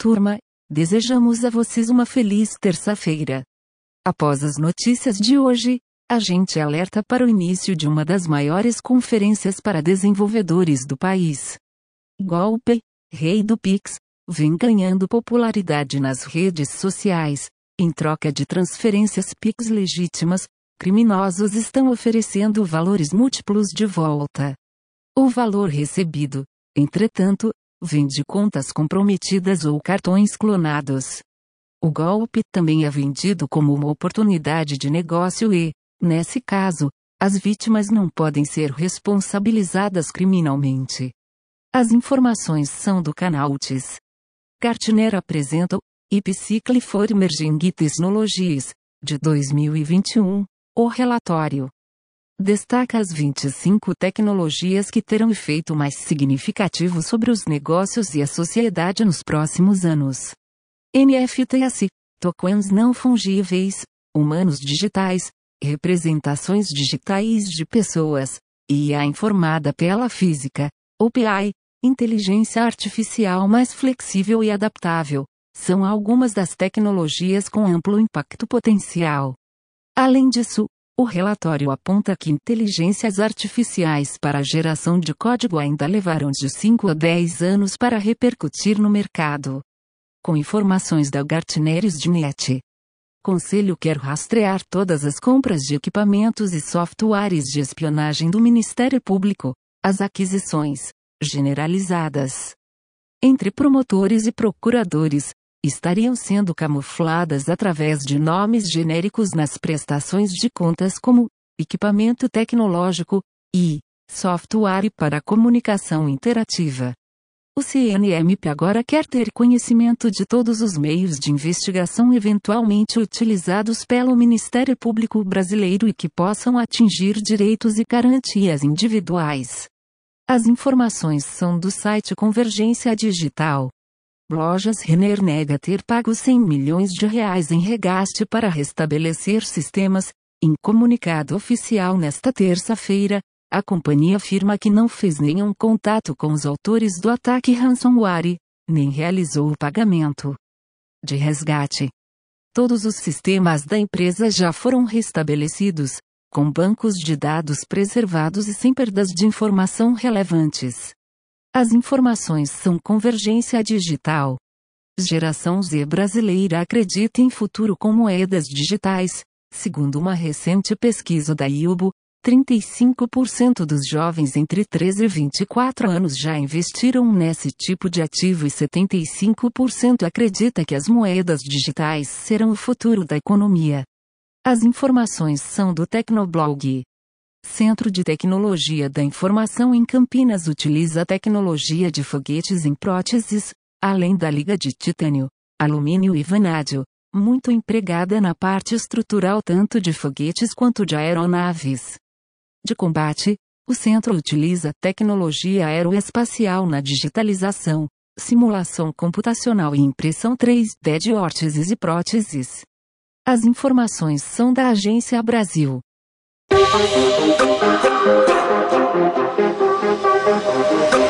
Turma, desejamos a vocês uma feliz terça-feira. Após as notícias de hoje, a gente alerta para o início de uma das maiores conferências para desenvolvedores do país. Golpe, rei do Pix, vem ganhando popularidade nas redes sociais. Em troca de transferências Pix legítimas, criminosos estão oferecendo valores múltiplos de volta. O valor recebido, entretanto, vem de contas comprometidas ou cartões clonados. O golpe também é vendido como uma oportunidade de negócio e, nesse caso, as vítimas não podem ser responsabilizadas criminalmente. As informações são do canal UTIS. Gartner apresenta o Ipcycle for Emerging Technologies, de 2021, o relatório destaca as 25 tecnologias que terão efeito mais significativo sobre os negócios e a sociedade nos próximos anos. NFTs, tokens não fungíveis, humanos digitais, representações digitais de pessoas, IA informada pela física, OPI, inteligência artificial mais flexível e adaptável, são algumas das tecnologias com amplo impacto potencial. Além disso, o relatório aponta que inteligências artificiais para a geração de código ainda levarão de 5 a 10 anos para repercutir no mercado. Com informações da Gartner Net. Conselho quer rastrear todas as compras de equipamentos e softwares de espionagem do Ministério Público, as aquisições generalizadas entre promotores e procuradores, estariam sendo camufladas através de nomes genéricos nas prestações de contas como equipamento tecnológico e software para comunicação interativa. O CNMP agora quer ter conhecimento de todos os meios de investigação eventualmente utilizados pelo Ministério Público Brasileiro e que possam atingir direitos e garantias individuais. As informações são do site Convergência Digital. Lojas Renner nega ter pago 100 milhões de reais em regaste para restabelecer sistemas. Em comunicado oficial nesta terça-feira, a companhia afirma que não fez nenhum contato com os autores do ataque ransomware, nem realizou o pagamento de resgate. Todos os sistemas da empresa já foram restabelecidos, com bancos de dados preservados e sem perdas de informação relevantes. As informações são convergência digital. Geração Z brasileira acredita em futuro com moedas digitais. Segundo uma recente pesquisa da IUBO, 35% dos jovens entre 13 e 24 anos já investiram nesse tipo de ativo e 75% acredita que as moedas digitais serão o futuro da economia. As informações são do Tecnoblog. Centro de Tecnologia da Informação em Campinas utiliza a tecnologia de foguetes em próteses, além da liga de titânio, alumínio e vanádio, muito empregada na parte estrutural tanto de foguetes quanto de aeronaves. De combate, o centro utiliza tecnologia aeroespacial na digitalização, simulação computacional e impressão 3D de órteses e próteses. As informações são da Agência Brasil. Thank you.